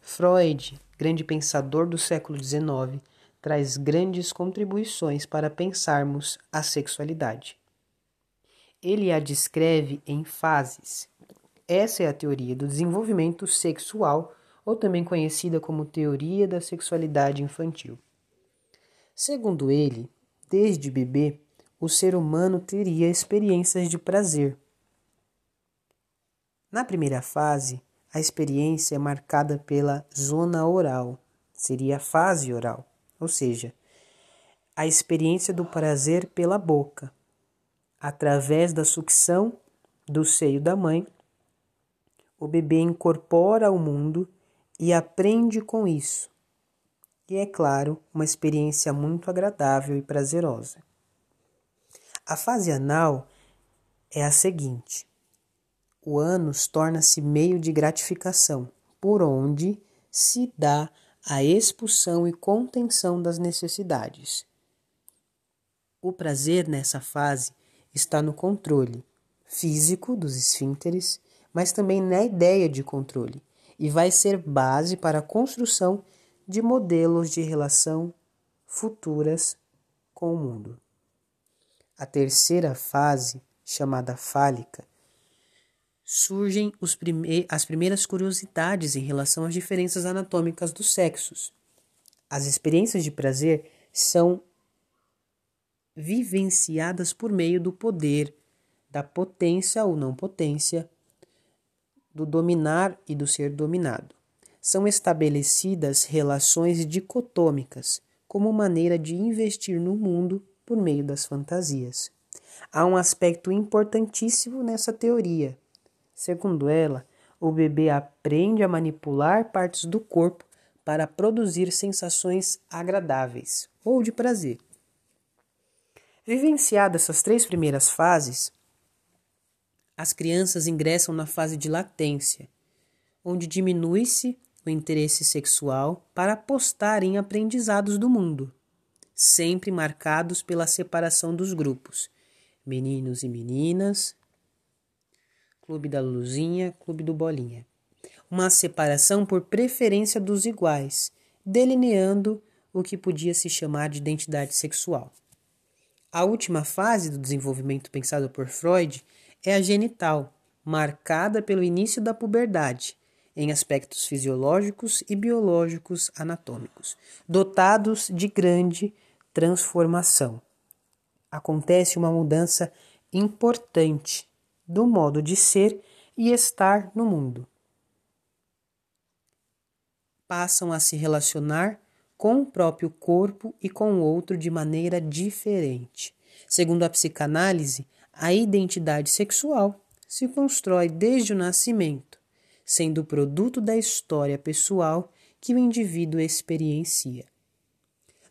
Freud, grande pensador do século XIX, traz grandes contribuições para pensarmos a sexualidade. Ele a descreve em fases. Essa é a teoria do desenvolvimento sexual, ou também conhecida como teoria da sexualidade infantil. Segundo ele, desde bebê, o ser humano teria experiências de prazer. Na primeira fase, a experiência é marcada pela zona oral, seria a fase oral ou seja, a experiência do prazer pela boca, através da sucção do seio da mãe, o bebê incorpora o mundo e aprende com isso. E é claro, uma experiência muito agradável e prazerosa. A fase anal é a seguinte: o ânus torna-se meio de gratificação, por onde se dá a expulsão e contenção das necessidades. O prazer nessa fase está no controle físico dos esfínteres, mas também na ideia de controle, e vai ser base para a construção de modelos de relação futuras com o mundo. A terceira fase, chamada fálica, surgem prime as primeiras curiosidades em relação às diferenças anatômicas dos sexos. As experiências de prazer são vivenciadas por meio do poder, da potência ou não potência, do dominar e do ser dominado. São estabelecidas relações dicotômicas como maneira de investir no mundo por meio das fantasias. Há um aspecto importantíssimo nessa teoria, Segundo ela, o bebê aprende a manipular partes do corpo para produzir sensações agradáveis ou de prazer. Vivenciadas essas três primeiras fases, as crianças ingressam na fase de latência, onde diminui-se o interesse sexual para apostar em aprendizados do mundo, sempre marcados pela separação dos grupos, meninos e meninas, Clube da Luzinha, Clube do Bolinha. Uma separação por preferência dos iguais, delineando o que podia se chamar de identidade sexual. A última fase do desenvolvimento pensado por Freud é a genital, marcada pelo início da puberdade, em aspectos fisiológicos e biológicos anatômicos, dotados de grande transformação. Acontece uma mudança importante do modo de ser e estar no mundo. Passam a se relacionar com o próprio corpo e com o outro de maneira diferente. Segundo a psicanálise, a identidade sexual se constrói desde o nascimento, sendo produto da história pessoal que o indivíduo experiencia.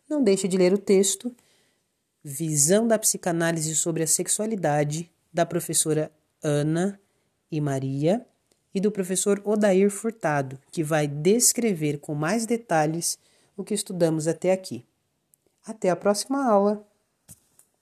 Não deixe de ler o texto Visão da psicanálise sobre a sexualidade da professora Ana e Maria, e do professor Odair Furtado, que vai descrever com mais detalhes o que estudamos até aqui. Até a próxima aula!